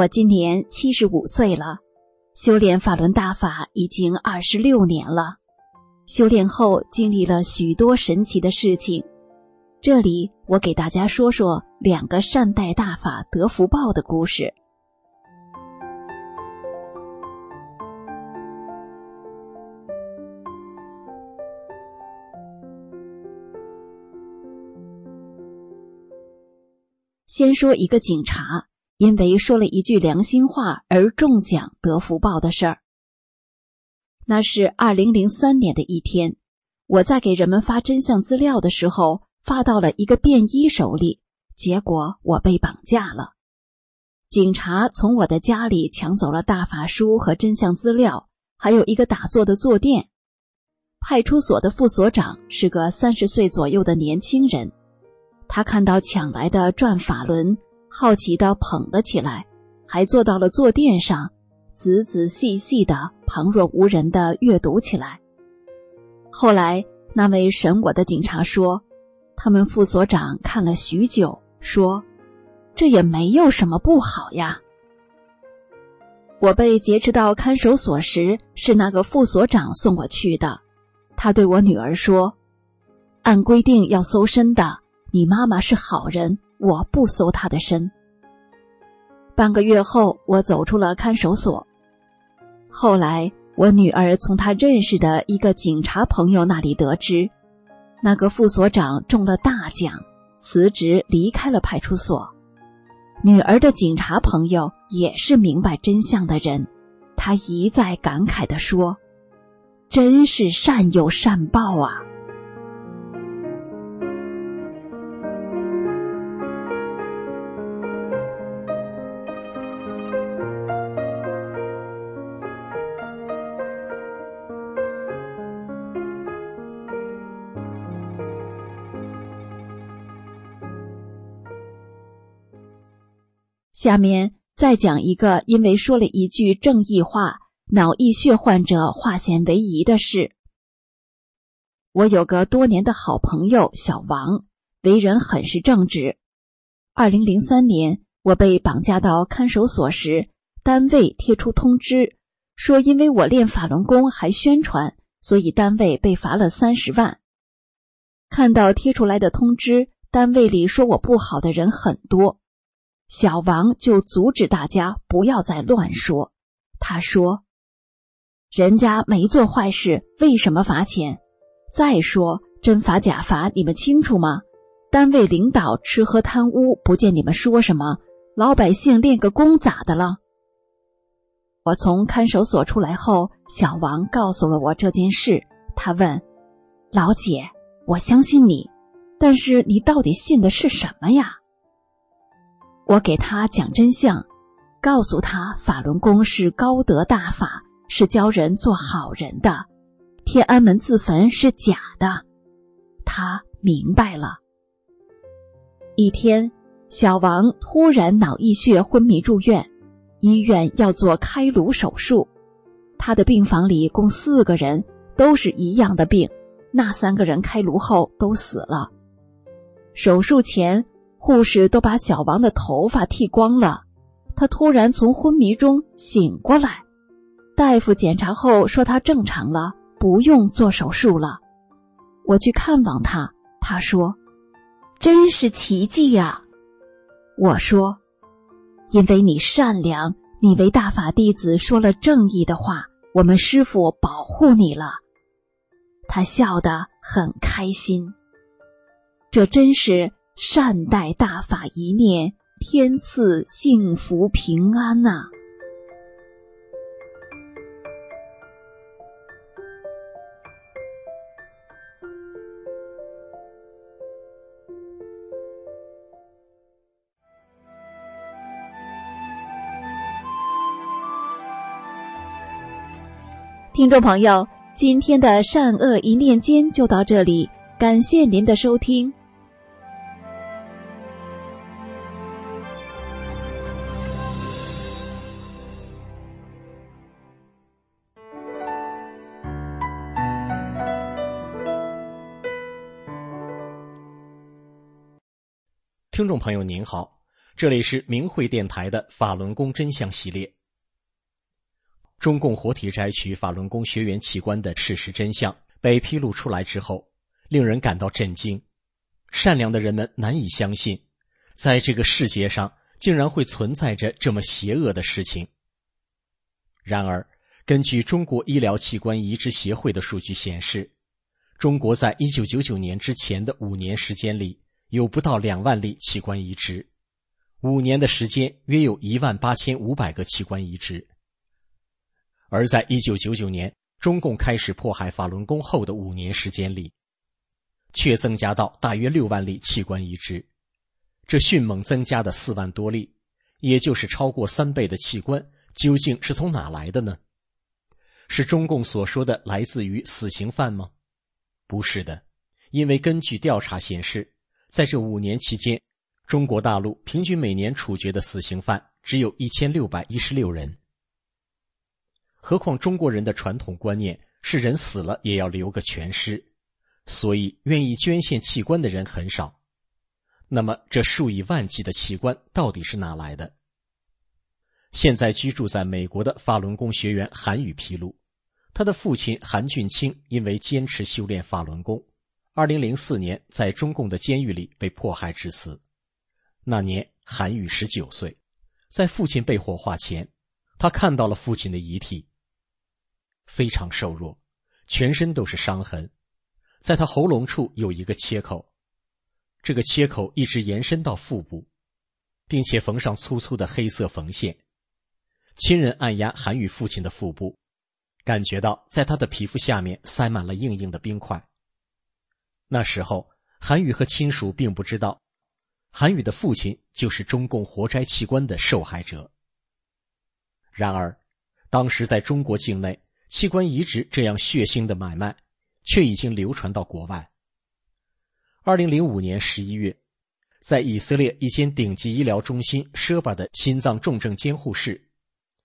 我今年七十五岁了，修炼法轮大法已经二十六年了。修炼后经历了许多神奇的事情，这里我给大家说说两个善待大法得福报的故事。先说一个警察。因为说了一句良心话而中奖得福报的事儿。那是二零零三年的一天，我在给人们发真相资料的时候，发到了一个便衣手里，结果我被绑架了。警察从我的家里抢走了大法书和真相资料，还有一个打坐的坐垫。派出所的副所长是个三十岁左右的年轻人，他看到抢来的转法轮。好奇的捧了起来，还坐到了坐垫上，仔仔细细的、旁若无人的阅读起来。后来，那位审我的警察说，他们副所长看了许久，说：“这也没有什么不好呀。”我被劫持到看守所时，是那个副所长送我去的。他对我女儿说：“按规定要搜身的，你妈妈是好人。”我不搜他的身。半个月后，我走出了看守所。后来，我女儿从她认识的一个警察朋友那里得知，那个副所长中了大奖，辞职离开了派出所。女儿的警察朋友也是明白真相的人，他一再感慨地说：“真是善有善报啊！”下面再讲一个因为说了一句正义话，脑溢血患者化险为夷的事。我有个多年的好朋友小王，为人很是正直。二零零三年，我被绑架到看守所时，单位贴出通知，说因为我练法轮功还宣传，所以单位被罚了三十万。看到贴出来的通知，单位里说我不好的人很多。小王就阻止大家不要再乱说。他说：“人家没做坏事，为什么罚钱？再说真罚假罚，你们清楚吗？单位领导吃喝贪污，不见你们说什么。老百姓练个功咋的了？”我从看守所出来后，小王告诉了我这件事。他问：“老姐，我相信你，但是你到底信的是什么呀？”我给他讲真相，告诉他法轮功是高德大法，是教人做好人的，天安门自焚是假的。他明白了。一天，小王突然脑溢血昏迷住院，医院要做开颅手术。他的病房里共四个人，都是一样的病。那三个人开颅后都死了。手术前，护士都把小王的头发剃光了。他突然从昏迷中醒过来，大夫检查后说他正常了，不用做手术了。我去看望他，他说：“真是奇迹呀！”我说：“因为你善良，你为大法弟子说了正义的话，我们师傅保护你了。”他笑得很开心。这真是善待大法一念，天赐幸福平安呐！听众朋友。今天的善恶一念间就到这里，感谢您的收听。听众朋友您好，这里是明慧电台的法轮功真相系列。中共活体摘取法轮功学员器官的事实真相被披露出来之后，令人感到震惊。善良的人们难以相信，在这个世界上竟然会存在着这么邪恶的事情。然而，根据中国医疗器官移植协会的数据显示，中国在一九九九年之前的五年时间里，有不到两万例器官移植；五年的时间，约有一万八千五百个器官移植。而在一九九九年，中共开始迫害法轮功后的五年时间里，却增加到大约六万例器官移植，这迅猛增加的四万多例，也就是超过三倍的器官，究竟是从哪来的呢？是中共所说的来自于死刑犯吗？不是的，因为根据调查显示，在这五年期间，中国大陆平均每年处决的死刑犯只有一千六百一十六人。何况中国人的传统观念是人死了也要留个全尸，所以愿意捐献器官的人很少。那么这数以万计的器官到底是哪来的？现在居住在美国的法轮功学员韩宇披露，他的父亲韩俊清因为坚持修炼法轮功，二零零四年在中共的监狱里被迫害致死。那年韩宇十九岁，在父亲被火化前，他看到了父亲的遗体。非常瘦弱，全身都是伤痕，在他喉咙处有一个切口，这个切口一直延伸到腹部，并且缝上粗粗的黑色缝线。亲人按压韩宇父亲的腹部，感觉到在他的皮肤下面塞满了硬硬的冰块。那时候，韩宇和亲属并不知道，韩宇的父亲就是中共活摘器官的受害者。然而，当时在中国境内。器官移植这样血腥的买卖，却已经流传到国外。二零零五年十一月，在以色列一间顶级医疗中心舍巴的心脏重症监护室，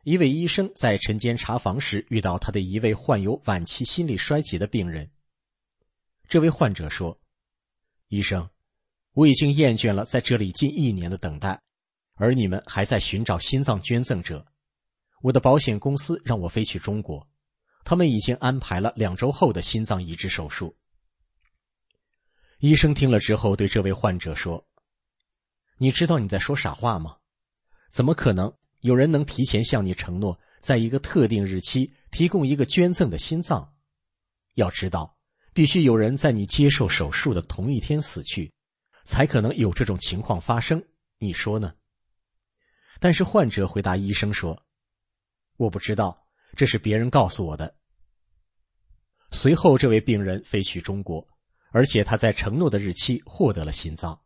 一位医生在晨间查房时遇到他的一位患有晚期心力衰竭的病人。这位患者说：“医生，我已经厌倦了在这里近一年的等待，而你们还在寻找心脏捐赠者。我的保险公司让我飞去中国。”他们已经安排了两周后的心脏移植手术。医生听了之后，对这位患者说：“你知道你在说傻话吗？怎么可能有人能提前向你承诺，在一个特定日期提供一个捐赠的心脏？要知道，必须有人在你接受手术的同一天死去，才可能有这种情况发生。你说呢？”但是患者回答医生说：“我不知道。”这是别人告诉我的。随后，这位病人飞去中国，而且他在承诺的日期获得了心脏。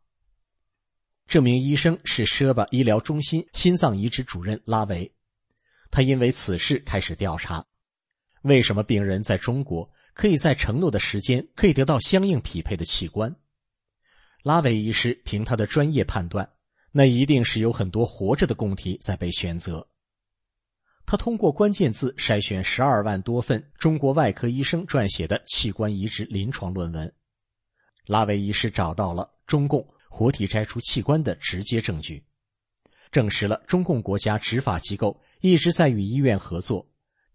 这名医生是舍巴医疗中心心脏移植主任拉维，他因为此事开始调查，为什么病人在中国可以在承诺的时间可以得到相应匹配的器官？拉维医师凭他的专业判断，那一定是有很多活着的供体在被选择。他通过关键字筛选十二万多份中国外科医生撰写的器官移植临床论文，拉维医师找到了中共活体摘除器官的直接证据，证实了中共国家执法机构一直在与医院合作，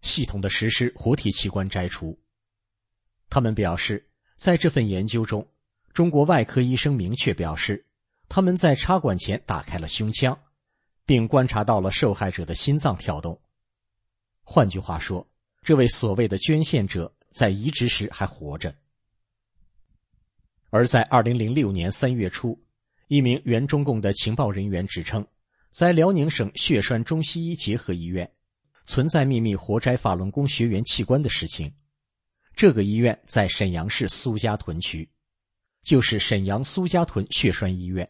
系统的实施活体器官摘除。他们表示，在这份研究中。中国外科医生明确表示，他们在插管前打开了胸腔，并观察到了受害者的心脏跳动。换句话说，这位所谓的捐献者在移植时还活着。而在二零零六年三月初，一名原中共的情报人员指称，在辽宁省血栓中西医结合医院存在秘密活摘法轮功学员器官的事情。这个医院在沈阳市苏家屯区。就是沈阳苏家屯血栓医院，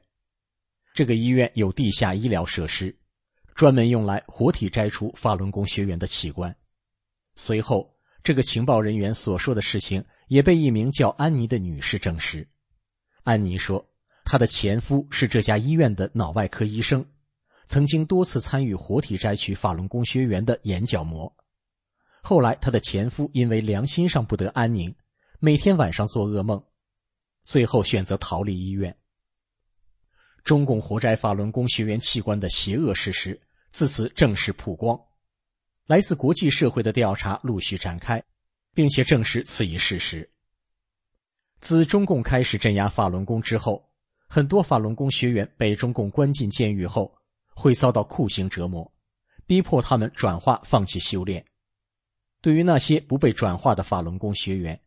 这个医院有地下医疗设施，专门用来活体摘除法轮功学员的器官。随后，这个情报人员所说的事情也被一名叫安妮的女士证实。安妮说，她的前夫是这家医院的脑外科医生，曾经多次参与活体摘取法轮功学员的眼角膜。后来，她的前夫因为良心上不得安宁，每天晚上做噩梦。最后选择逃离医院。中共活摘法轮功学员器官的邪恶事实自此正式曝光，来自国际社会的调查陆续展开，并且证实此一事实。自中共开始镇压法轮功之后，很多法轮功学员被中共关进监狱后，会遭到酷刑折磨，逼迫他们转化、放弃修炼。对于那些不被转化的法轮功学员，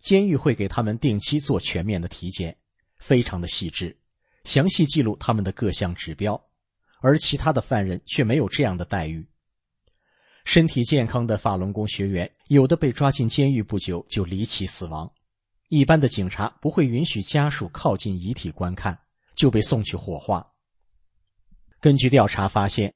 监狱会给他们定期做全面的体检，非常的细致，详细记录他们的各项指标，而其他的犯人却没有这样的待遇。身体健康的法轮功学员，有的被抓进监狱不久就离奇死亡，一般的警察不会允许家属靠近遗体观看，就被送去火化。根据调查发现，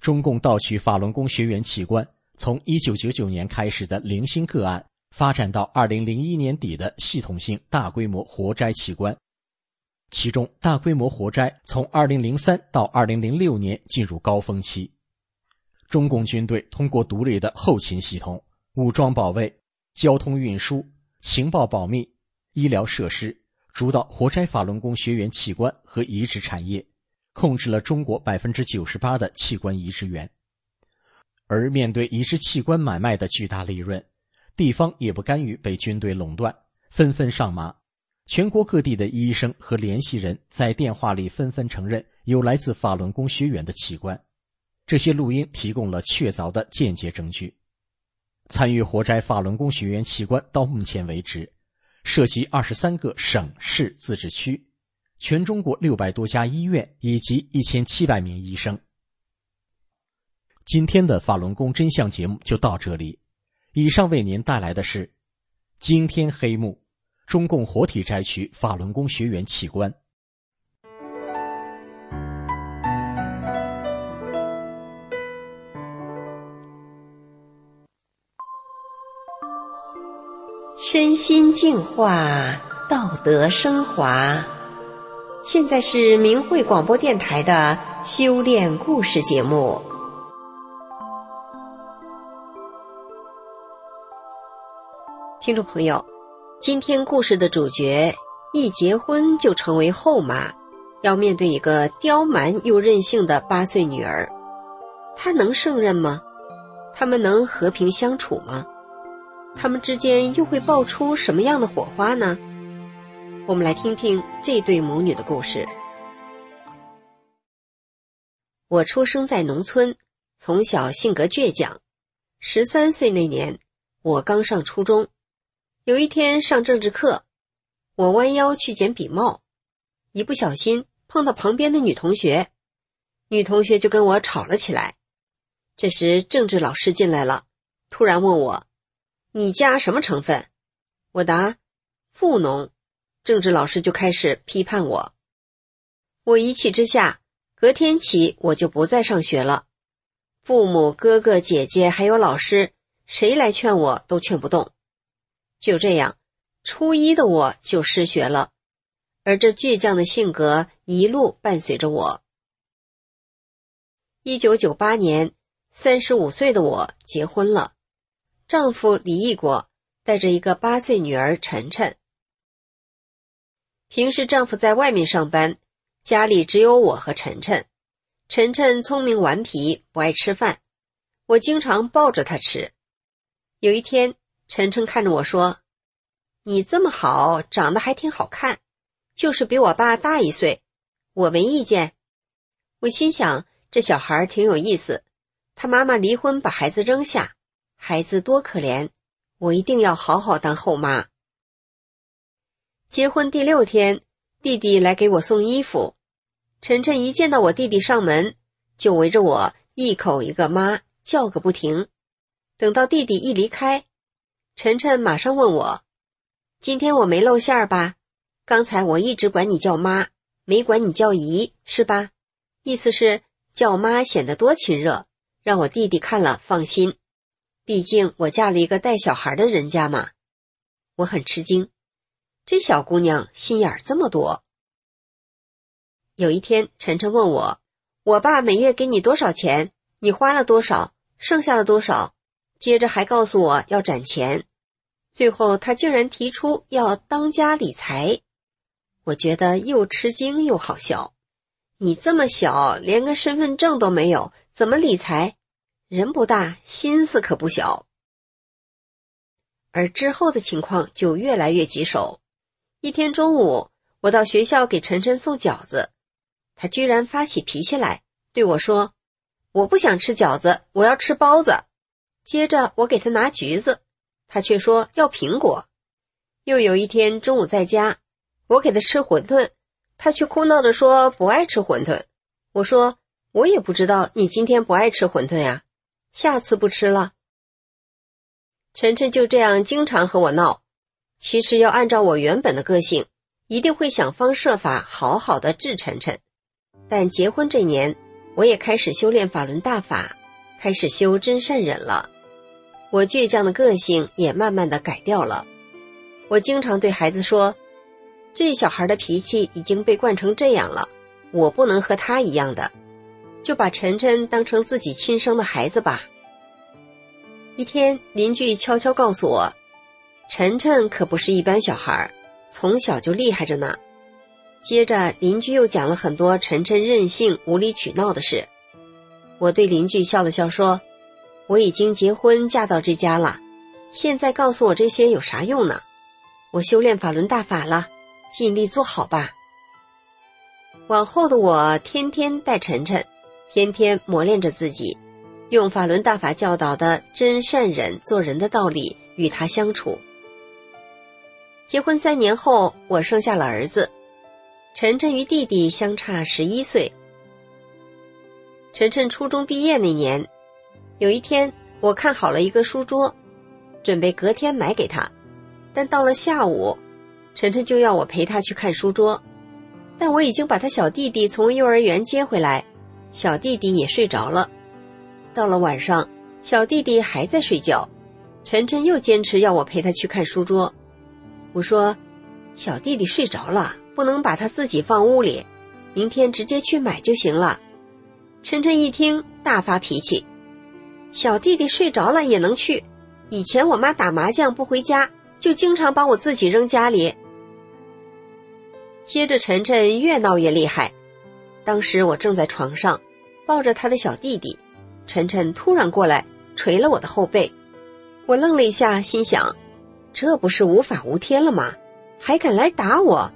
中共盗取法轮功学员器官，从一九九九年开始的零星个案。发展到二零零一年底的系统性大规模活摘器官，其中大规模活摘从二零零三到二零零六年进入高峰期。中共军队通过独立的后勤系统、武装保卫、交通运输、情报保密、医疗设施，主导活摘法轮功学员器官和移植产业，控制了中国百分之九十八的器官移植源。而面对移植器官买卖的巨大利润，地方也不甘于被军队垄断，纷纷上马。全国各地的医生和联系人在电话里纷纷承认有来自法轮功学员的器官。这些录音提供了确凿的间接证据。参与活摘法轮功学员器官到目前为止，涉及二十三个省市自治区，全中国六百多家医院以及一千七百名医生。今天的法轮功真相节目就到这里。以上为您带来的是惊天黑幕：中共活体摘取法轮功学员器官。身心净化，道德升华。现在是明慧广播电台的修炼故事节目。听众朋友，今天故事的主角一结婚就成为后妈，要面对一个刁蛮又任性的八岁女儿，她能胜任吗？他们能和平相处吗？他们之间又会爆出什么样的火花呢？我们来听听这对母女的故事。我出生在农村，从小性格倔强。十三岁那年，我刚上初中。有一天上政治课，我弯腰去捡笔帽，一不小心碰到旁边的女同学，女同学就跟我吵了起来。这时政治老师进来了，突然问我：“你家什么成分？”我答：“富农。”政治老师就开始批判我。我一气之下，隔天起我就不再上学了。父母、哥哥、姐姐还有老师谁来劝我都劝不动。就这样，初一的我就失学了，而这倔强的性格一路伴随着我。一九九八年，三十五岁的我结婚了，丈夫离异过，带着一个八岁女儿晨晨。平时丈夫在外面上班，家里只有我和晨晨。晨晨聪明顽皮，不爱吃饭，我经常抱着他吃。有一天，晨晨看着我说：“你这么好，长得还挺好看，就是比我爸大一岁，我没意见。”我心想，这小孩挺有意思。他妈妈离婚，把孩子扔下，孩子多可怜，我一定要好好当后妈。结婚第六天，弟弟来给我送衣服。晨晨一见到我弟弟上门，就围着我一口一个妈叫个不停。等到弟弟一离开，晨晨马上问我：“今天我没露馅儿吧？刚才我一直管你叫妈，没管你叫姨，是吧？意思是叫妈显得多亲热，让我弟弟看了放心。毕竟我嫁了一个带小孩的人家嘛。”我很吃惊，这小姑娘心眼儿这么多。有一天，晨晨问我：“我爸每月给你多少钱？你花了多少？剩下了多少？”接着还告诉我要攒钱。最后，他竟然提出要当家理财。我觉得又吃惊又好笑。你这么小，连个身份证都没有，怎么理财？人不大，心思可不小。而之后的情况就越来越棘手。一天中午，我到学校给晨晨送饺子。他居然发起脾气来，对我说：“我不想吃饺子，我要吃包子。”接着我给他拿橘子，他却说要苹果。又有一天中午在家，我给他吃馄饨，他却哭闹着说不爱吃馄饨。我说：“我也不知道你今天不爱吃馄饨呀，下次不吃了。”晨晨就这样经常和我闹。其实要按照我原本的个性，一定会想方设法好好的治晨晨。但结婚这年，我也开始修炼法轮大法，开始修真善忍了。我倔强的个性也慢慢的改掉了。我经常对孩子说：“这小孩的脾气已经被惯成这样了，我不能和他一样的，就把晨晨当成自己亲生的孩子吧。”一天，邻居悄悄告诉我：“晨晨可不是一般小孩，从小就厉害着呢。”接着，邻居又讲了很多晨晨任性、无理取闹的事。我对邻居笑了笑，说：“我已经结婚嫁到这家了，现在告诉我这些有啥用呢？我修炼法轮大法了，尽力做好吧。往后的我，天天带晨晨，天天磨练着自己，用法轮大法教导的真善忍做人的道理与他相处。结婚三年后，我生下了儿子。”晨晨与弟弟相差十一岁。晨晨初中毕业那年，有一天我看好了一个书桌，准备隔天买给他。但到了下午，晨晨就要我陪他去看书桌，但我已经把他小弟弟从幼儿园接回来，小弟弟也睡着了。到了晚上，小弟弟还在睡觉，晨晨又坚持要我陪他去看书桌。我说：“小弟弟睡着了。”不能把他自己放屋里，明天直接去买就行了。晨晨一听大发脾气，小弟弟睡着了也能去。以前我妈打麻将不回家，就经常把我自己扔家里。接着晨晨越闹越厉害，当时我正在床上抱着他的小弟弟，晨晨突然过来捶了我的后背，我愣了一下，心想：这不是无法无天了吗？还敢来打我？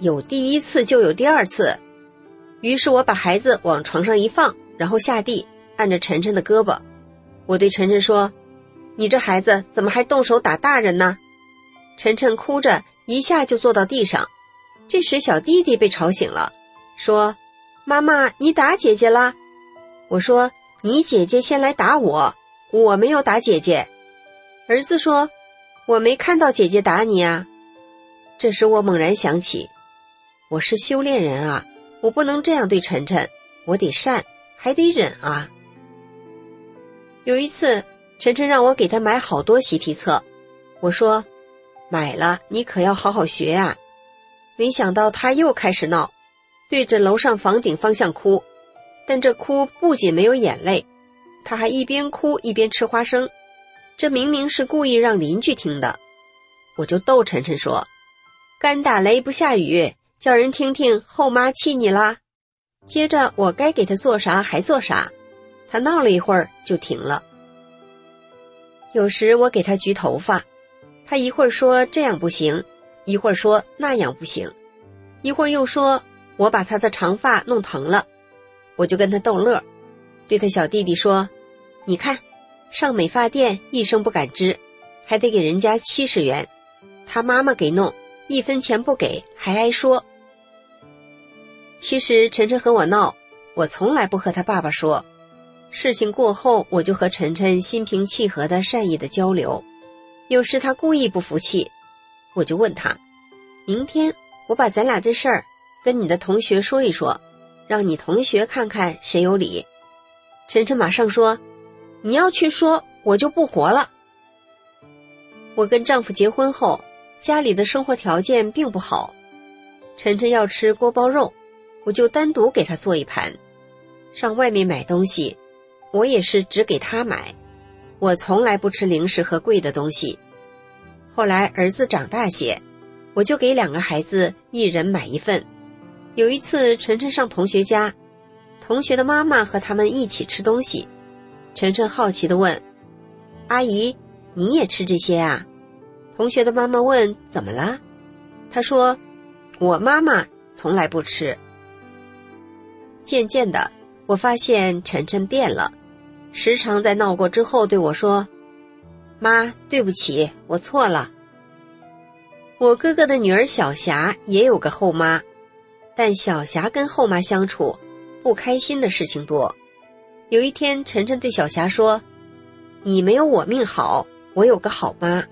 有第一次就有第二次，于是我把孩子往床上一放，然后下地按着晨晨的胳膊。我对晨晨说：“你这孩子怎么还动手打大人呢？”晨晨哭着一下就坐到地上。这时小弟弟被吵醒了，说：“妈妈，你打姐姐啦？”我说：“你姐姐先来打我，我没有打姐姐。”儿子说：“我没看到姐姐打你啊。”这时我猛然想起。我是修炼人啊，我不能这样对晨晨，我得善，还得忍啊。有一次，晨晨让我给他买好多习题册，我说买了，你可要好好学呀。没想到他又开始闹，对着楼上房顶方向哭，但这哭不仅没有眼泪，他还一边哭一边吃花生，这明明是故意让邻居听的。我就逗晨晨说：“干打雷不下雨，叫人听听后妈气你啦。”接着我该给他做啥还做啥，他闹了一会儿就停了。有时我给他焗头发，他一会儿说这样不行，一会儿说那样不行，一会儿又说我把他的长发弄疼了，我就跟他逗乐，对他小弟弟说：“你看，上美发店一声不敢吱，还得给人家七十元，他妈妈给弄一分钱不给还挨说。”其实晨晨和我闹，我从来不和他爸爸说。事情过后，我就和晨晨心平气和的、善意的交流。有时他故意不服气，我就问他：“明天我把咱俩这事儿跟你的同学说一说，让你同学看看谁有理。”晨晨马上说：“你要去说，我就不活了。”我跟丈夫结婚后，家里的生活条件并不好。晨晨要吃锅包肉，我就单独给他做一盘。上外面买东西。我也是只给他买，我从来不吃零食和贵的东西。后来儿子长大些，我就给两个孩子一人买一份。有一次，晨晨上同学家，同学的妈妈和他们一起吃东西，晨晨好奇的问：“阿姨，你也吃这些啊？”同学的妈妈问：“怎么了？”他说：“我妈妈从来不吃。”渐渐的，我发现晨晨变了。时常在闹过之后对我说：“妈，对不起，我错了。”我哥哥的女儿小霞也有个后妈，但小霞跟后妈相处，不开心的事情多。有一天，晨晨对小霞说：“你没有我命好，我有个好妈。”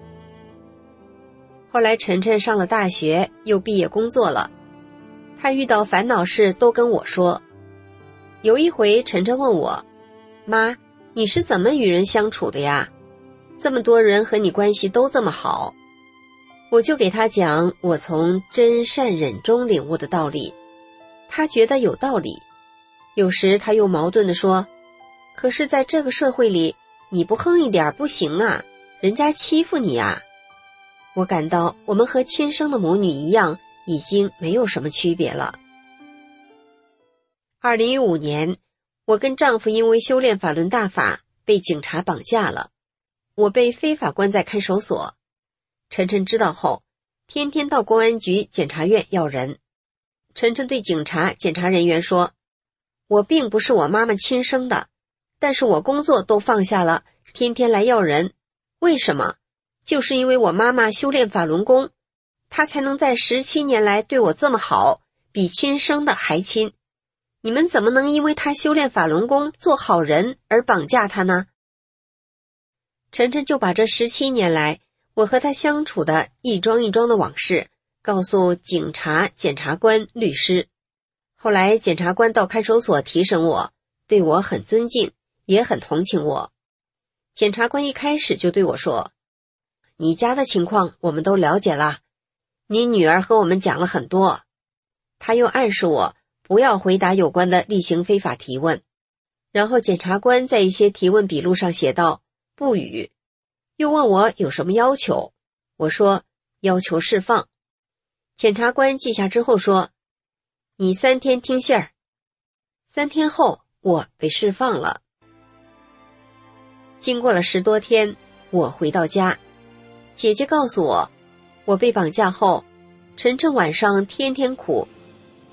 后来，晨晨上了大学，又毕业工作了，他遇到烦恼事都跟我说。有一回，晨晨问我：“妈。”你是怎么与人相处的呀？这么多人和你关系都这么好，我就给他讲我从真善忍中领悟的道理，他觉得有道理。有时他又矛盾的说：“可是在这个社会里，你不横一点不行啊，人家欺负你啊。”我感到我们和亲生的母女一样，已经没有什么区别了。二零一五年。我跟丈夫因为修炼法轮大法被警察绑架了，我被非法关在看守所。晨晨知道后，天天到公安局、检察院要人。晨晨对警察、检察人员说：“我并不是我妈妈亲生的，但是我工作都放下了，天天来要人。为什么？就是因为我妈妈修炼法轮功，她才能在十七年来对我这么好，比亲生的还亲。”你们怎么能因为他修炼法轮功做好人而绑架他呢？晨晨就把这十七年来我和他相处的一桩一桩的往事告诉警察、检察官、律师。后来检察官到看守所提审我，对我很尊敬，也很同情我。检察官一开始就对我说：“你家的情况我们都了解了，你女儿和我们讲了很多。”他又暗示我。不要回答有关的例行非法提问。然后检察官在一些提问笔录上写道：“不语。”又问我有什么要求，我说要求释放。检察官记下之后说：“你三天听信儿。”三天后我被释放了。经过了十多天，我回到家，姐姐告诉我，我被绑架后，晨晨晚上天天哭。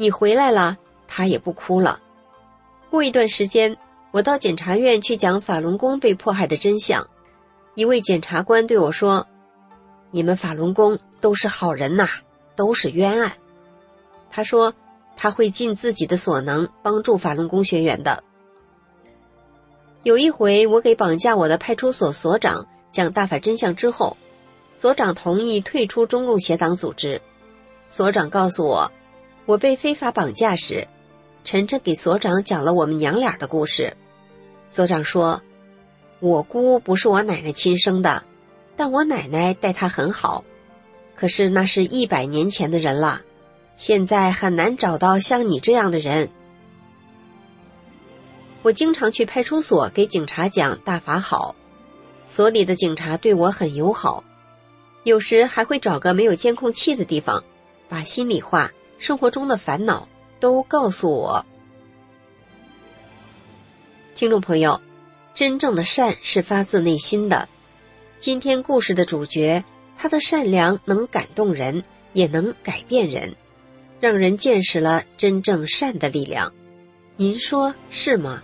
你回来了，他也不哭了。过一段时间，我到检察院去讲法轮功被迫害的真相。一位检察官对我说：“你们法轮功都是好人呐，都是冤案。”他说他会尽自己的所能帮助法轮功学员的。有一回，我给绑架我的派出所所长讲大法真相之后，所长同意退出中共邪党组织。所长告诉我。我被非法绑架时，晨晨给所长讲了我们娘俩的故事。所长说：“我姑不是我奶奶亲生的，但我奶奶待她很好。可是那是一百年前的人了，现在很难找到像你这样的人。我经常去派出所给警察讲大法好，所里的警察对我很友好，有时还会找个没有监控器的地方，把心里话、生活中的烦恼都告诉我。听众朋友。真正的善是发自内心的。今天故事的主角，他的善良能感动人，也能改变人，让人见识了真正善的力量。您说是吗？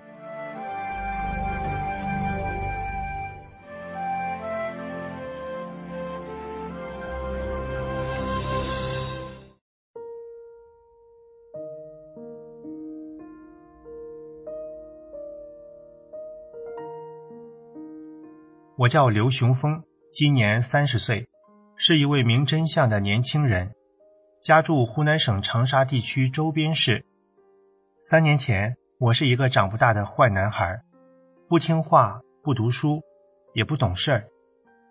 我叫刘雄峰，今年三十岁，是一位明真相的年轻人，家住湖南省长沙地区周边市。三年前，我是一个长不大的坏男孩，不听话，不读书，也不懂事儿，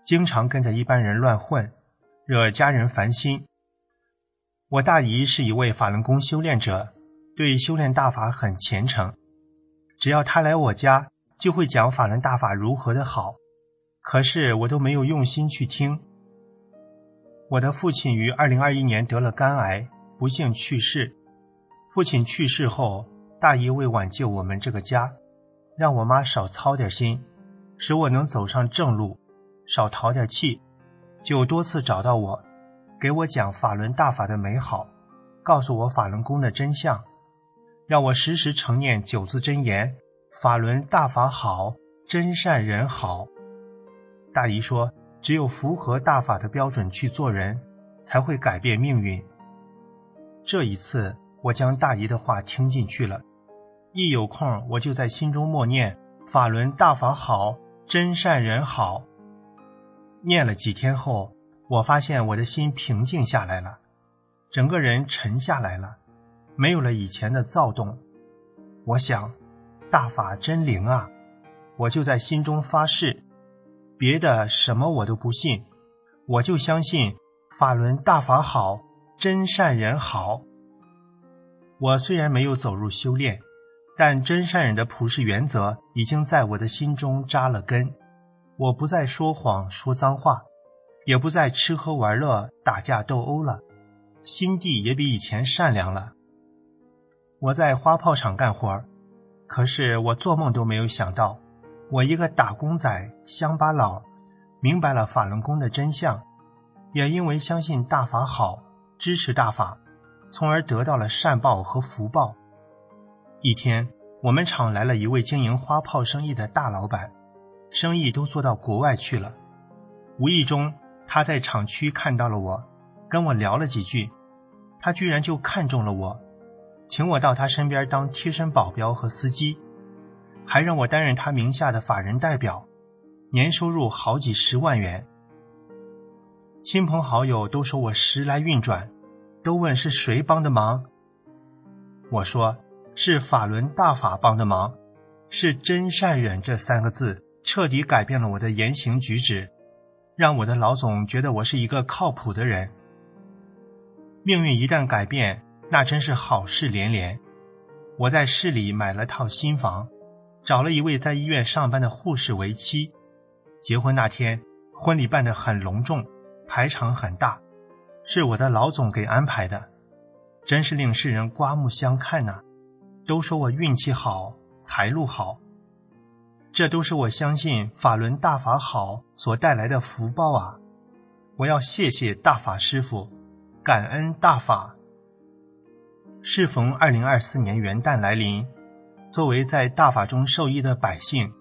经常跟着一般人乱混，惹家人烦心。我大姨是一位法轮功修炼者，对修炼大法很虔诚，只要她来我家，就会讲法轮大法如何的好。可是我都没有用心去听。我的父亲于二零二一年得了肝癌，不幸去世。父亲去世后，大姨为挽救我们这个家，让我妈少操点心，使我能走上正路，少淘点气，就多次找到我，给我讲法轮大法的美好，告诉我法轮功的真相，让我时时承念九字真言：法轮大法好，真善人好。大姨说：“只有符合大法的标准去做人，才会改变命运。”这一次，我将大姨的话听进去了。一有空，我就在心中默念：“法轮大法好，真善人好。”念了几天后，我发现我的心平静下来了，整个人沉下来了，没有了以前的躁动。我想，大法真灵啊！我就在心中发誓。别的什么我都不信，我就相信法轮大法好，真善人好。我虽然没有走入修炼，但真善人的普世原则已经在我的心中扎了根。我不再说谎说脏话，也不再吃喝玩乐打架斗殴了，心地也比以前善良了。我在花炮厂干活，可是我做梦都没有想到。我一个打工仔、乡巴佬，明白了法轮功的真相，也因为相信大法好，支持大法，从而得到了善报和福报。一天，我们厂来了一位经营花炮生意的大老板，生意都做到国外去了。无意中，他在厂区看到了我，跟我聊了几句，他居然就看中了我，请我到他身边当贴身保镖和司机。还让我担任他名下的法人代表，年收入好几十万元。亲朋好友都说我时来运转，都问是谁帮的忙。我说是法轮大法帮的忙，是真善忍这三个字彻底改变了我的言行举止，让我的老总觉得我是一个靠谱的人。命运一旦改变，那真是好事连连。我在市里买了套新房，找了一位在医院上班的护士为妻。结婚那天，婚礼办得很隆重，排场很大，是我的老总给安排的，真是令世人刮目相看呐！都说我运气好，财路好，这都是我相信法轮大法好所带来的福报啊！我要谢谢大法师父，感恩大法。适逢二零二四年元旦来临，作为在大法中受益的百姓。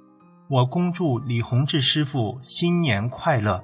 我恭祝李洪志师傅新年快乐。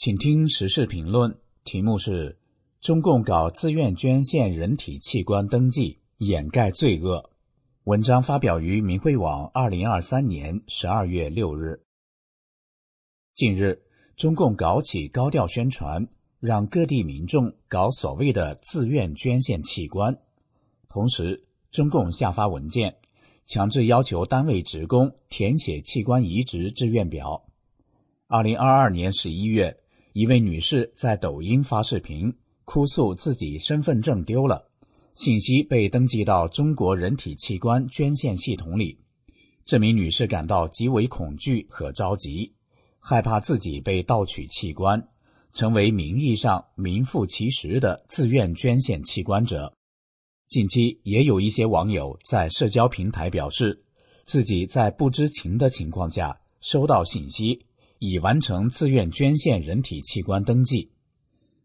请听时事评论，题目是：中共搞自愿捐献人体器官登记，掩盖罪恶。文章发表于明慧网，二零二三年十二月六日。近日，中共搞起高调宣传，让各地民众搞所谓的自愿捐献器官，同时，中共下发文件，强制要求单位职工填写器官移植志愿表。二零二二年十一月。一位女士在抖音发视频，哭诉自己身份证丢了，信息被登记到中国人体器官捐献系统里。这名女士感到极为恐惧和着急，害怕自己被盗取器官，成为名义上名副其实的自愿捐献器官者。近期也有一些网友在社交平台表示，自己在不知情的情况下收到信息。已完成自愿捐献人体器官登记，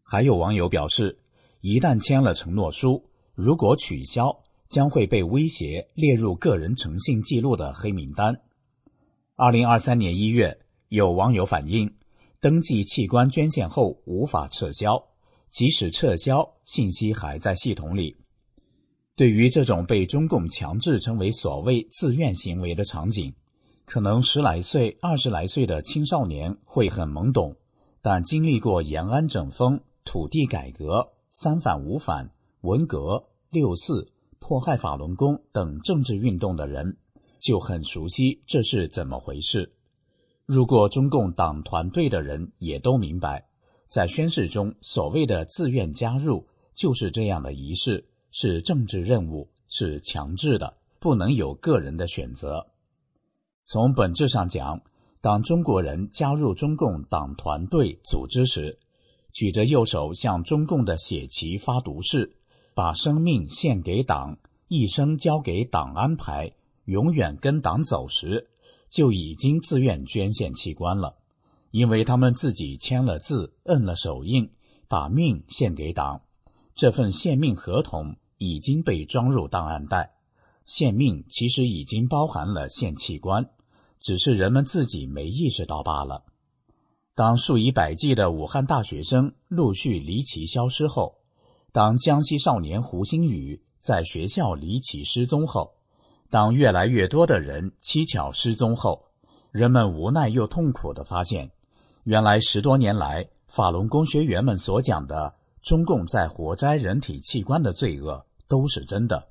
还有网友表示，一旦签了承诺书，如果取消，将会被威胁列入个人诚信记录的黑名单。二零二三年一月，有网友反映，登记器官捐献后无法撤销，即使撤销，信息还在系统里。对于这种被中共强制成为所谓自愿行为的场景。可能十来岁、二十来岁的青少年会很懵懂，但经历过延安整风、土地改革、三反五反、文革、六四、迫害法轮功等政治运动的人，就很熟悉这是怎么回事。入过中共党团队的人也都明白，在宣誓中所谓的自愿加入，就是这样的仪式，是政治任务，是强制的，不能有个人的选择。从本质上讲，当中国人加入中共党团队组织时，举着右手向中共的血旗发毒誓，把生命献给党，一生交给党安排，永远跟党走时，就已经自愿捐献器官了，因为他们自己签了字，摁了手印，把命献给党，这份献命合同已经被装入档案袋，献命其实已经包含了献器官。只是人们自己没意识到罢了。当数以百计的武汉大学生陆续离奇消失后，当江西少年胡星宇在学校离奇失踪后，当越来越多的人蹊跷失踪后，人们无奈又痛苦地发现，原来十多年来法轮功学员们所讲的中共在活摘人体器官的罪恶都是真的。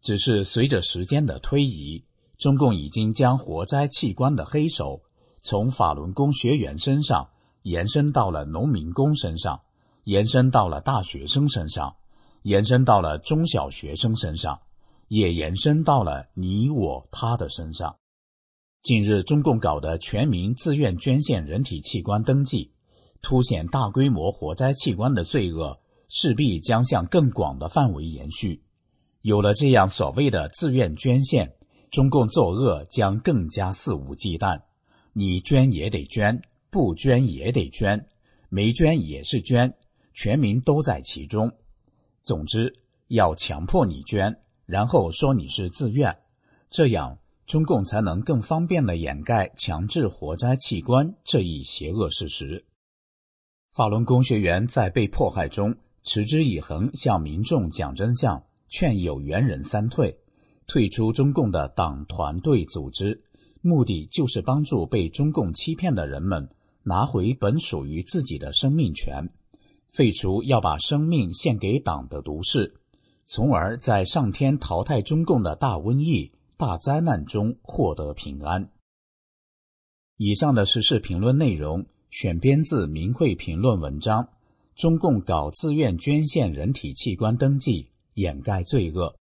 只是随着时间的推移，中共已经将活摘器官的黑手从法轮功学员身上延伸到了农民工身上，延伸到了大学生身上，延伸到了中小学生身上，也延伸到了你我他的身上。近日，中共搞的全民自愿捐献人体器官登记，凸显大规模活摘器官的罪恶势必将向更广的范围延续。有了这样所谓的自愿捐献，中共作恶将更加肆无忌惮。你捐也得捐，不捐也得捐，没捐也是捐，全民都在其中。总之，要强迫你捐，然后说你是自愿，这样。中共才能更方便的掩盖强制活摘器官这一邪恶事实。法轮功学员在被迫害中持之以恒向民众讲真相，劝有缘人三退，退出中共的党团队组织，目的就是帮助被中共欺骗的人们拿回本属于自己的生命权，废除要把生命献给党的毒誓，从而在上天淘汰中共的大瘟疫。大灾难中获得平安。以上的时事评论内容选编自《明慧评论》文章。中共搞自愿捐献人体器官登记，掩盖罪恶。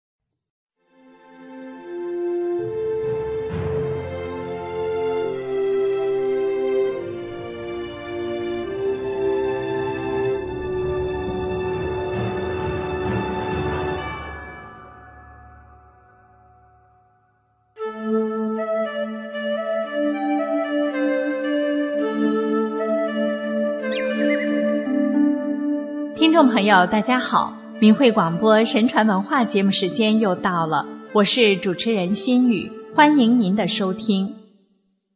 朋友，大家好！明慧广播神传文化节目时间又到了，我是主持人心雨，欢迎您的收听。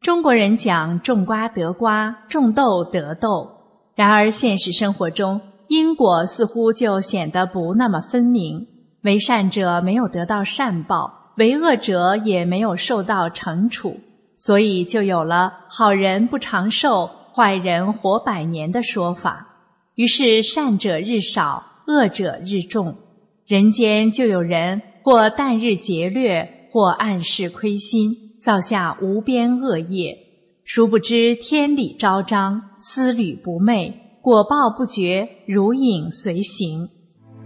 中国人讲种瓜得瓜，种豆得豆，然而现实生活中因果似乎就显得不那么分明。为善者没有得到善报，为恶者也没有受到惩处，所以就有了“好人不长寿，坏人活百年”的说法。于是善者日少，恶者日众，人间就有人或旦日劫掠，或暗室亏心，造下无边恶业。殊不知天理昭彰，思虑不昧，果报不绝，如影随形。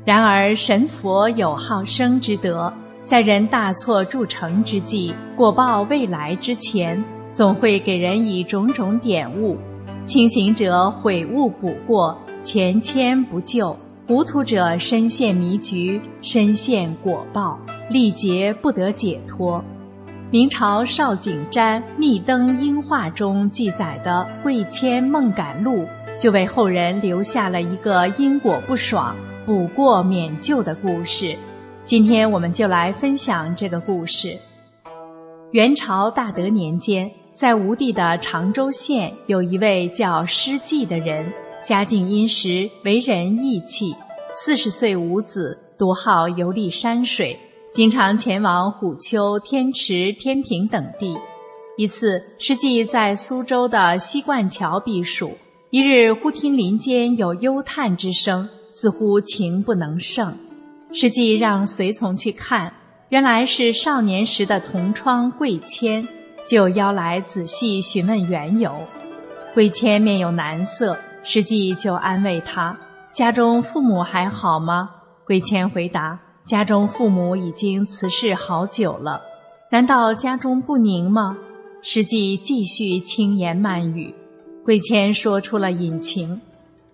然而神佛有好生之德，在人大错铸成之际，果报未来之前，总会给人以种种点悟。清醒者悔悟补过。前迁不救，糊涂者深陷迷局，深陷果报，历劫不得解脱。明朝邵景瞻《密登英话》中记载的《贵谦梦感录》，就为后人留下了一个因果不爽、补过免救的故事。今天我们就来分享这个故事。元朝大德年间，在吴地的常州县，有一位叫施济的人。家境殷实，为人义气。四十岁无子，独好游历山水，经常前往虎丘、天池、天平等地。一次，施济在苏州的西冠桥避暑，一日忽听林间有幽叹之声，似乎情不能胜。施济让随从去看，原来是少年时的同窗贵谦，就邀来仔细询问缘由。贵谦面有难色。施济就安慰他：“家中父母还好吗？”贵谦回答：“家中父母已经辞世好久了。”难道家中不宁吗？施济继续轻言慢语。贵谦说出了隐情：“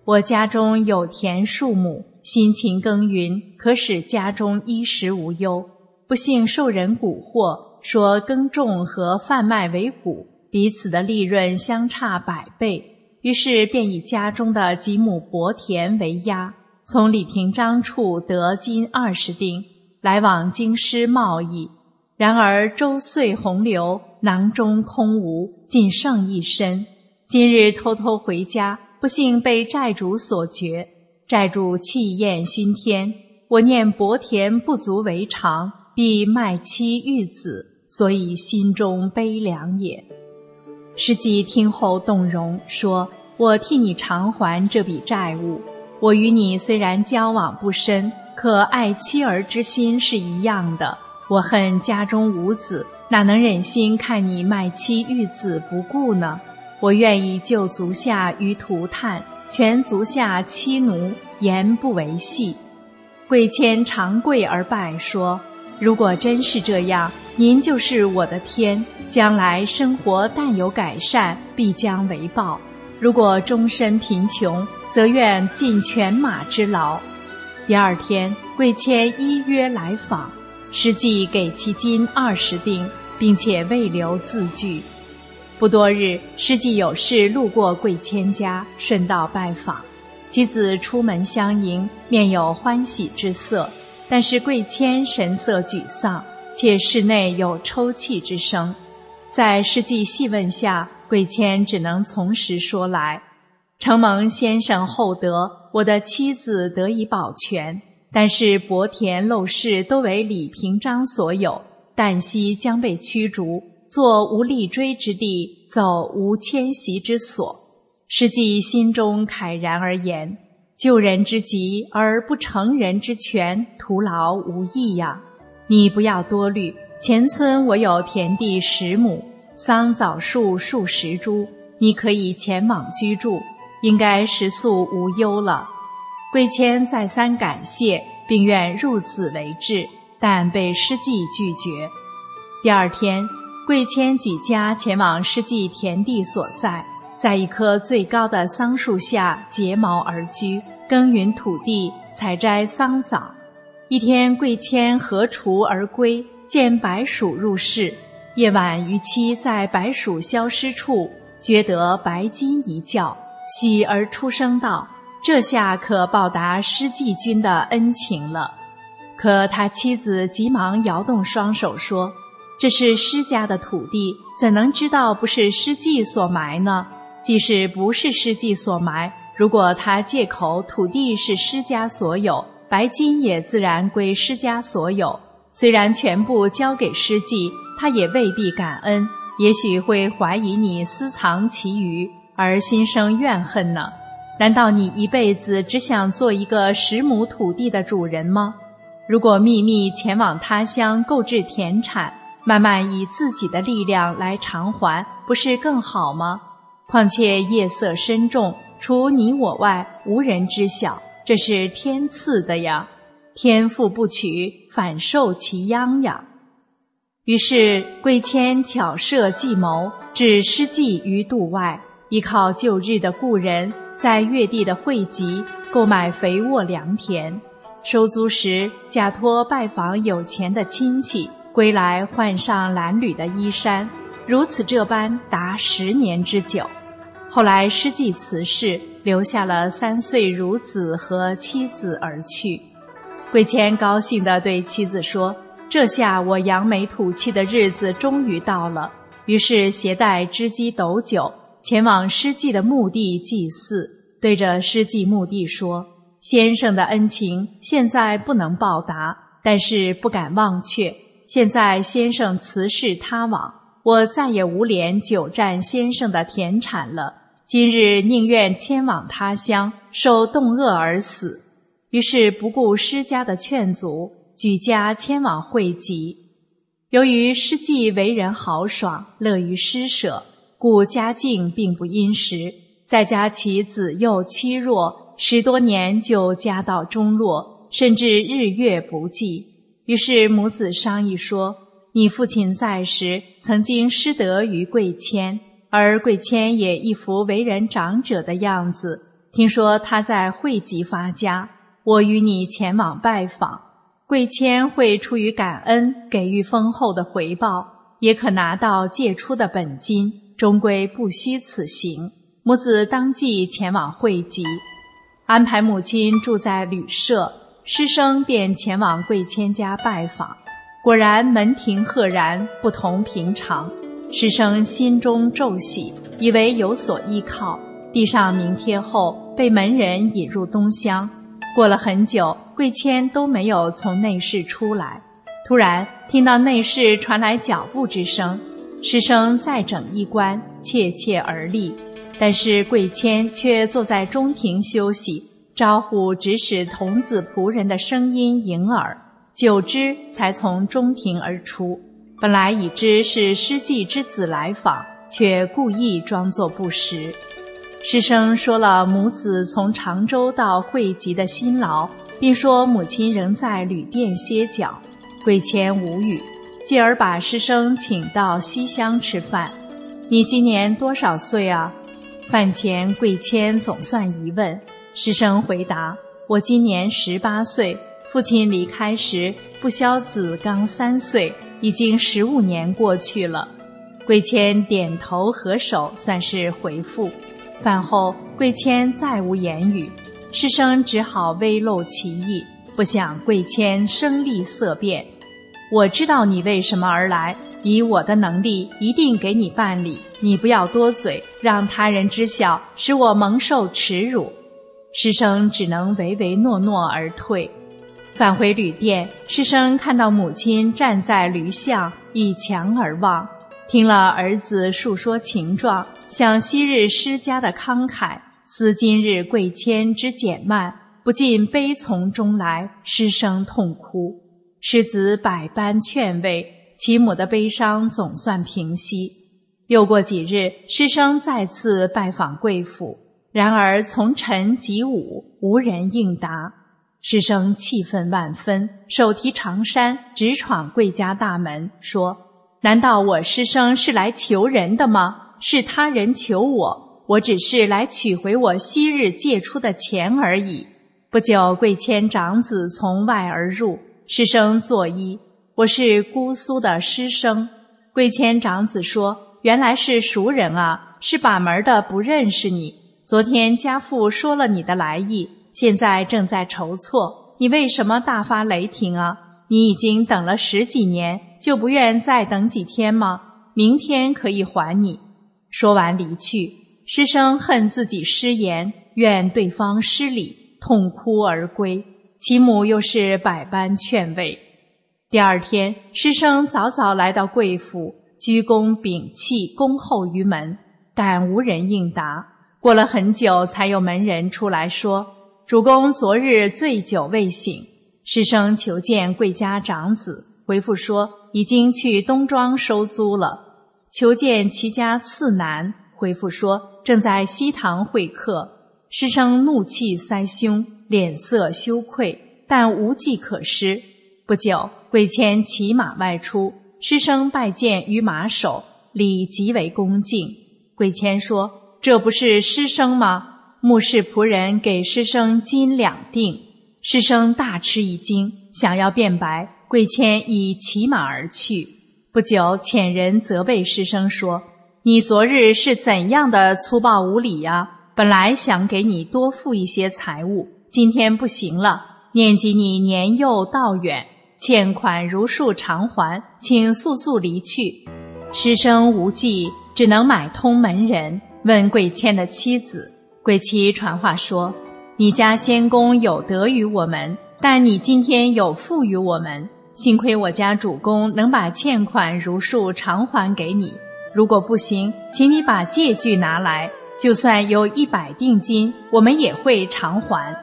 我家中有田数亩，辛勤耕耘，可使家中衣食无忧。不幸受人蛊惑，说耕种和贩卖为谷，彼此的利润相差百倍。”于是便以家中的几亩薄田为押，从李平章处得金二十锭，来往京师贸易。然而周岁洪流，囊中空无，仅剩一身。今日偷偷回家，不幸被债主所绝。债主气焰熏天，我念薄田不足为常，必卖妻育子，所以心中悲凉也。施济听后动容，说：“我替你偿还这笔债务。我与你虽然交往不深，可爱妻儿之心是一样的。我恨家中无子，哪能忍心看你卖妻育子不顾呢？我愿意救足下于涂炭，全足下妻奴，言不为戏。贵谦长跪而拜说：“如果真是这样，您就是我的天，将来生活但有改善，必将为报；如果终身贫穷，则愿尽犬马之劳。”第二天，贵谦依约来访。实际给其金二十锭，并且未留字据。不多日，师季有事路过贵谦家，顺道拜访。妻子出门相迎，面有欢喜之色，但是贵谦神色沮丧，且室内有抽泣之声。在师季细问下，贵谦只能从实说来：承蒙先生厚德，我的妻子得以保全。但是薄田陋室都为李平章所有，旦夕将被驱逐，坐无立锥之地，走无迁徙之所。实际心中慨然而言：救人之急而不成人之全，徒劳无益呀！你不要多虑，前村我有田地十亩，桑枣树数十株，你可以前往居住，应该食宿无忧了。贵谦再三感谢，并愿入子为质，但被师季拒绝。第二天，贵谦举家前往师季田地所在，在一棵最高的桑树下结茅而居，耕耘土地，采摘桑枣。一天，贵谦何锄而归，见白鼠入室。夜晚，于妻在白鼠消失处，觉得白金一叫，喜而出声道。这下可报答施季君的恩情了。可他妻子急忙摇动双手说：“这是施家的土地，怎能知道不是施季所埋呢？即使不是施季所埋，如果他借口土地是施家所有，白金也自然归施家所有。虽然全部交给施季，他也未必感恩，也许会怀疑你私藏其余，而心生怨恨呢。”难道你一辈子只想做一个十亩土地的主人吗？如果秘密前往他乡购置田产，慢慢以自己的力量来偿还，不是更好吗？况且夜色深重，除你我外，无人知晓，这是天赐的呀。天赋不取，反受其殃呀。于是贵谦巧设计谋，置施计于度外，依靠旧日的故人。在越地的汇集购买肥沃良田，收租时假托拜访有钱的亲戚，归来换上褴褛的衣衫，如此这般达十年之久。后来师继辞世，留下了三岁孺子和妻子而去。贵谦高兴地对妻子说：“这下我扬眉吐气的日子终于到了。”于是携带织机斗酒。前往施祭的墓地祭祀，对着施祭墓地说：“先生的恩情现在不能报答，但是不敢忘却。现在先生辞世他往，我再也无脸久占先生的田产了。今日宁愿迁往他乡，受冻饿而死。”于是不顾施家的劝阻，举家迁往会稽。由于施季为人豪爽，乐于施舍。故家境并不殷实，再加其子幼妻弱，十多年就家道中落，甚至日月不济。于是母子商议说：“你父亲在时曾经施德于贵谦，而贵谦也一副为人长者的样子。听说他在会稽发家，我与你前往拜访，贵谦会出于感恩，给予丰厚的回报，也可拿到借出的本金。”终归不虚此行，母子当即前往会稽，安排母亲住在旅社，师生便前往贵谦家拜访。果然门庭赫然，不同平常。师生心中骤喜，以为有所依靠，递上名帖后，被门人引入东厢。过了很久，贵谦都没有从内室出来，突然听到内室传来脚步之声。师生再整衣冠，怯怯而立，但是贵谦却坐在中庭休息，招呼指使童子仆人的声音迎耳。久之才从中庭而出。本来已知是师季之子来访，却故意装作不识。师生说了母子从常州到会集的辛劳，并说母亲仍在旅店歇脚。贵谦无语，继而把师生请到西厢吃饭。你今年多少岁啊？饭前贵谦总算一问，师生回答：我今年十八岁。父亲离开时，不肖子刚三岁，已经十五年过去了。贵谦点头合手，算是回复。饭后，贵谦再无言语，师生只好微露其意。不想贵谦声厉色变，我知道你为什么而来，以我的能力，一定给你办理。你不要多嘴，让他人知晓，使我蒙受耻辱。师生只能唯唯诺诺而退。返回旅店，师生看到母亲站在驴巷，倚墙而望。听了儿子述说情状，想昔日施家的慷慨，思今日贵谦之减慢，不禁悲从中来，失声痛哭。师子百般劝慰，其母的悲伤总算平息。又过几日，师生再次拜访贵府，然而从晨及午，无人应答。师生气愤万分，手提长衫直闯贵家大门，说。难道我师生是来求人的吗？是他人求我，我只是来取回我昔日借出的钱而已。不久，贵谦长子从外而入，师生作揖：“我是姑苏的师生。”贵谦长子说：“原来是熟人啊，是把门的不认识你。昨天家父说了你的来意，现在正在筹措。你为什么大发雷霆啊？你已经等了十几年。”就不愿再等几天吗？明天可以还你。说完离去，师生恨自己失言，怨对方失礼，痛哭而归。其母又是百般劝慰。第二天，师生早早来到贵府，鞠躬屏气，恭候于门，但无人应答。过了很久，才有门人出来说：“主公昨日醉酒未醒，师生求见贵家长子。”回复说。已经去东庄收租了，求见齐家次男。回复说正在西堂会客。师生怒气塞胸，脸色羞愧，但无计可施。不久，贵谦骑马外出，师生拜见于马首，礼极为恭敬。贵谦说：“这不是师生吗？”目视仆人给师生金两锭。师生大吃一惊，想要辩白。贵谦已骑马而去。不久，遣人责备师生说：“你昨日是怎样的粗暴无礼呀？本来想给你多付一些财物，今天不行了。念及你年幼道远，欠款如数偿还，请速速离去。”师生无计，只能买通门人，问贵谦的妻子。贵妻传话说：“你家先公有德于我们，但你今天有负于我们。”幸亏我家主公能把欠款如数偿还给你，如果不行，请你把借据拿来，就算有一百定金，我们也会偿还。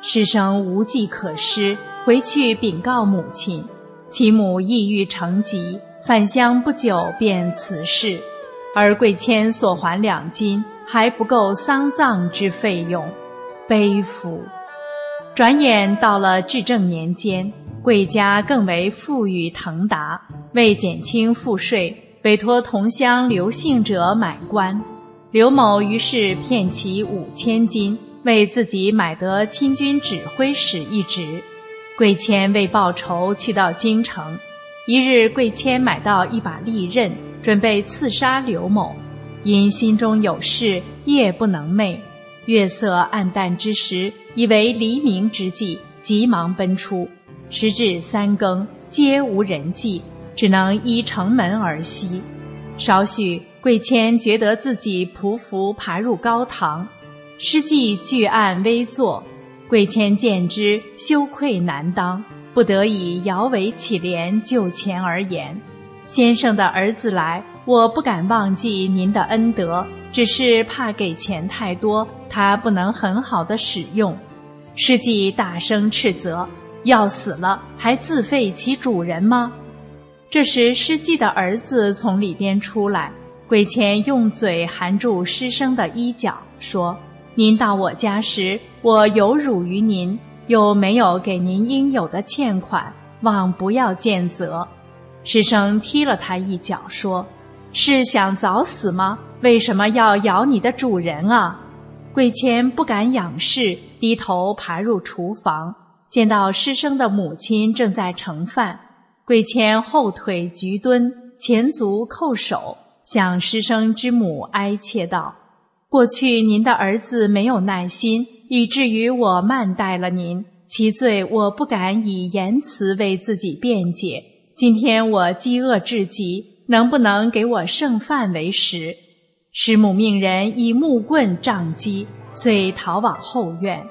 师生无计可施，回去禀告母亲，其母抑郁成疾，返乡不久便辞世，而贵谦所还两金还不够丧葬之费用，悲夫！转眼到了至正年间。贵家更为富裕腾达，为减轻赋税，委托同乡刘姓者买官。刘某于是骗其五千金，为自己买得亲军指挥使一职。贵谦为报仇，去到京城。一日，贵谦买到一把利刃，准备刺杀刘某，因心中有事，夜不能寐。月色暗淡之时，以为黎明之际，急忙奔出。时至三更，皆无人迹，只能依城门而息。少许，贵谦觉得自己匍匐爬入高堂，师继巨案危坐。贵谦见之，羞愧难当，不得已摇尾乞怜，就前而言：“先生的儿子来，我不敢忘记您的恩德，只是怕给钱太多，他不能很好的使用。”师继大声斥责。要死了还自废其主人吗？这时，施祭的儿子从里边出来，贵谦用嘴含住师生的衣角，说：“您到我家时，我有辱于您，又没有给您应有的欠款，望不要见责。”师生踢了他一脚，说：“是想早死吗？为什么要咬你的主人啊？”贵谦不敢仰视，低头爬入厨房，见到师生的母亲正在盛饭。贵谦后腿局蹲，前足叩首，向师生之母哀切道：“过去您的儿子没有耐心，以至于我慢待了您，其罪我不敢以言辞为自己辩解。今天我饥饿至极，能不能给我剩饭为食？”师母命人以木棍杖击，遂逃往后院。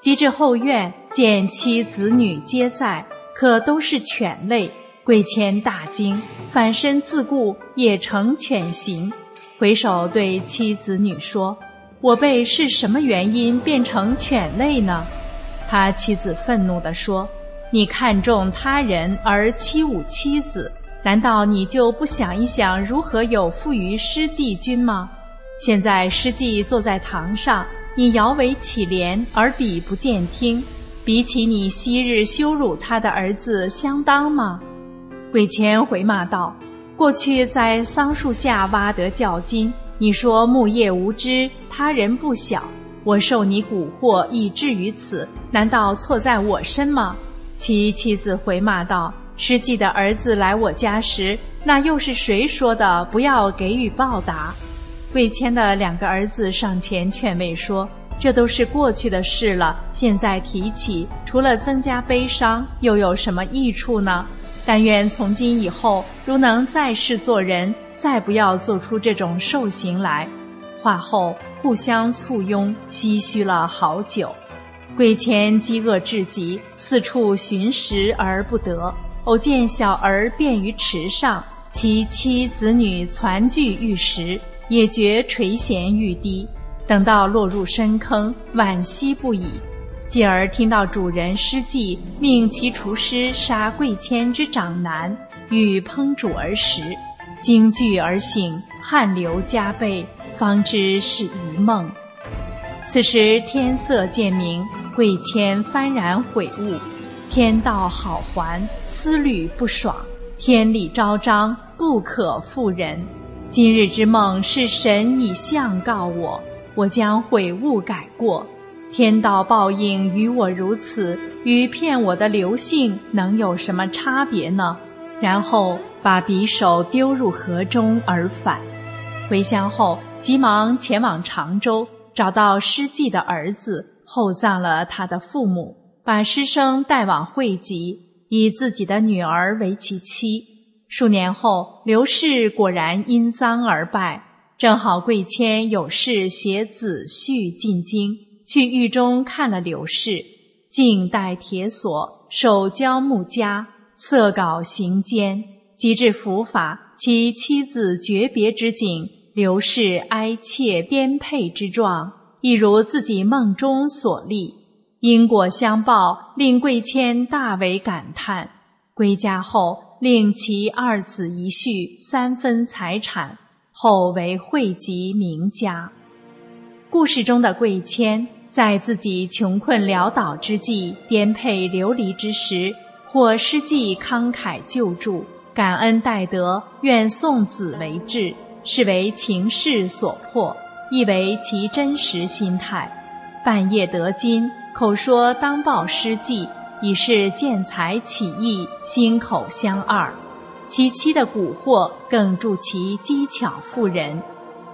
及至后院，见妻子女皆在，可都是犬类。贵谦大惊，反身自顾，也成犬形。回首对妻子女说：“我辈是什么原因变成犬类呢？”他妻子愤怒地说：“你看重他人而欺侮妻子。”难道你就不想一想如何有负于施祭君吗？现在施祭坐在堂上，你摇尾乞怜，耳彼不见听，比起你昔日羞辱他的儿子相当吗？鬼谦回骂道：“过去在桑树下挖得教金，你说木叶无知，他人不晓，我受你蛊惑以至于此，难道错在我身吗？”其妻子回骂道。施祭的儿子来我家时，那又是谁说的？不要给予报答。贵谦的两个儿子上前劝慰说：“这都是过去的事了，现在提起，除了增加悲伤，又有什么益处呢？但愿从今以后，如能再世做人，再不要做出这种兽行来。”话后互相簇拥，唏嘘了好久。贵谦饥饿至极，四处寻食而不得。偶见小儿便于池上，其妻子女攒聚玉石，也觉垂涎欲滴。等到落入深坑，惋惜不已。继而听到主人施计，命其厨师杀贵谦之长男，欲烹煮而食。惊惧而醒，汗流浃背，方知是一梦。此时天色渐明，贵谦幡然悔悟。天道好还，思虑不爽；天理昭彰，不可负人。今日之梦是神以相告我，我将悔悟改过。天道报应于我如此，与骗我的刘姓能有什么差别呢？然后把匕首丢入河中而返。回乡后，急忙前往常州，找到施祭的儿子，厚葬了他的父母。把师生带往会稽，以自己的女儿为其妻。数年后，刘氏果然因丧而败。正好贵谦有事携子婿进京，去狱中看了刘氏，竟带铁锁，手交木枷，色稿行间。及至伏法，其妻子诀别之景，刘氏哀切颠沛之状，一如自己梦中所历。因果相报，令贵谦大为感叹。归家后，令其二子一婿三分财产，后为惠及名家。故事中的贵谦，在自己穷困潦倒之际、颠沛流离之时，或施计慷慨救助，感恩戴德，愿送子为质，是为情势所迫，亦为其真实心态。半夜得金。口说当报失计，已是见财起意，心口相二。其妻的蛊惑更助其机巧妇人。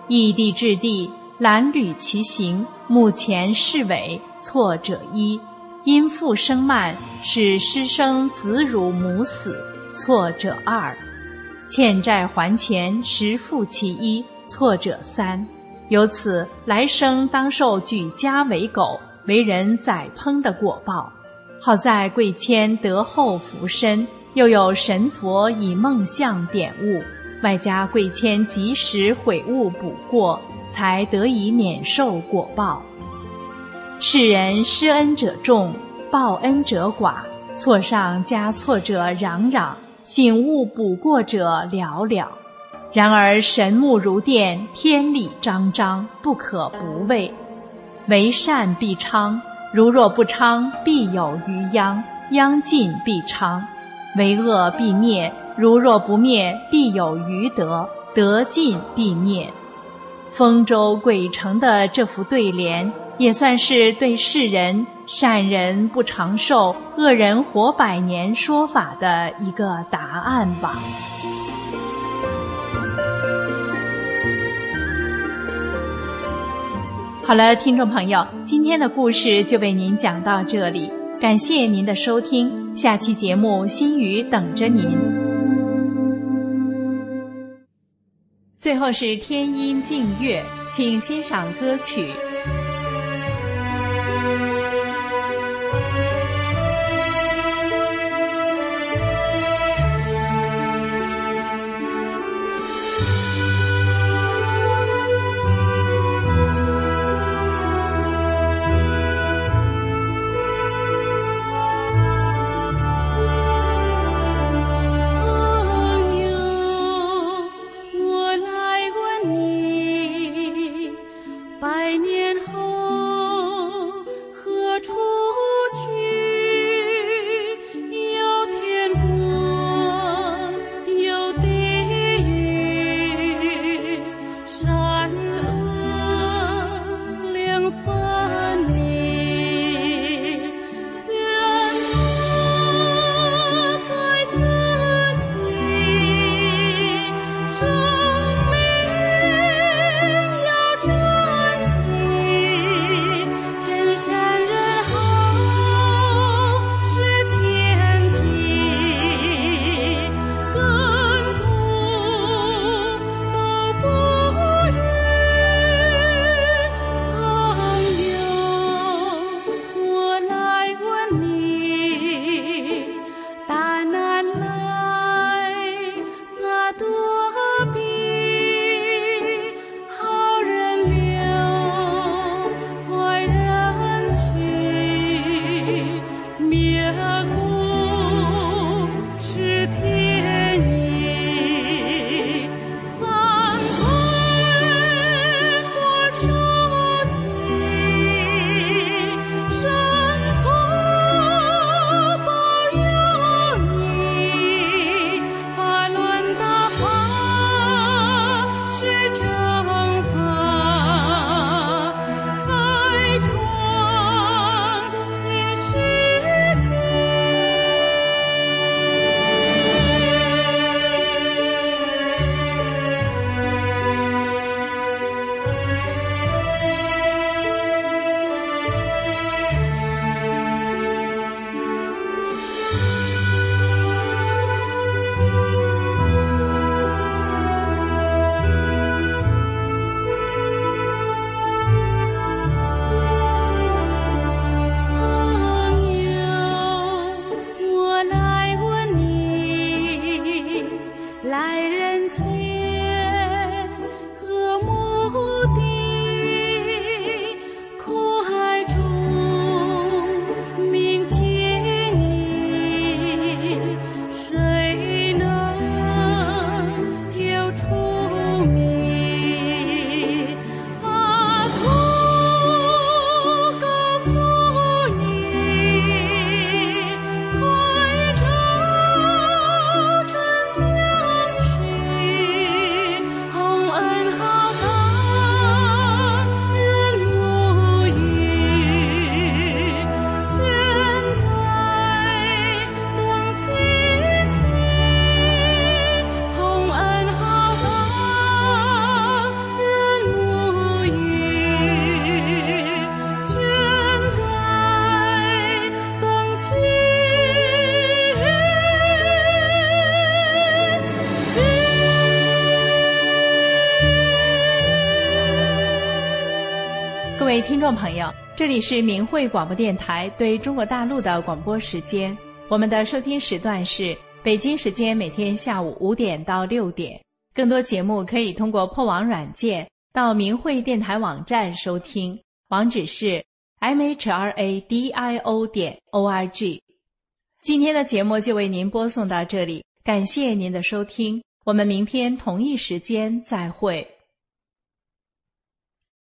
异地置地，蓝履其行，目前是尾，错者一。因父生慢，使师生子辱母死，错者二。欠债还钱，实负其一，错者三。由此来生当受举家为狗。为人宰烹的果报，好在贵谦得厚福身，又有神佛以梦相点悟，外加贵谦及时悔悟补过，才得以免受果报。世人施恩者众，报恩者寡，错上加错者攘攘，醒悟补过者寥寥。然而神目如电，天理昭彰，不可不畏。为善必昌，如若不昌，必有余殃；殃尽必昌。为恶必灭，如若不灭，必有余德；德尽必灭。丰州鬼城的这副对联，也算是对世人“善人不长寿，恶人活百年”说法的一个答案吧。好了，听众朋友，今天的故事就为您讲到这里，感谢您的收听，下期节目心语等着您。最后是天音静月，请欣赏歌曲。听众朋友，这里是明慧广播电台对中国大陆的广播时间。我们的收听时段是北京时间每天下午五点到六点。更多节目可以通过破网软件到明慧电台网站收听，网址是 m h r a d i o 点 o r g。今天的节目就为您播送到这里，感谢您的收听，我们明天同一时间再会。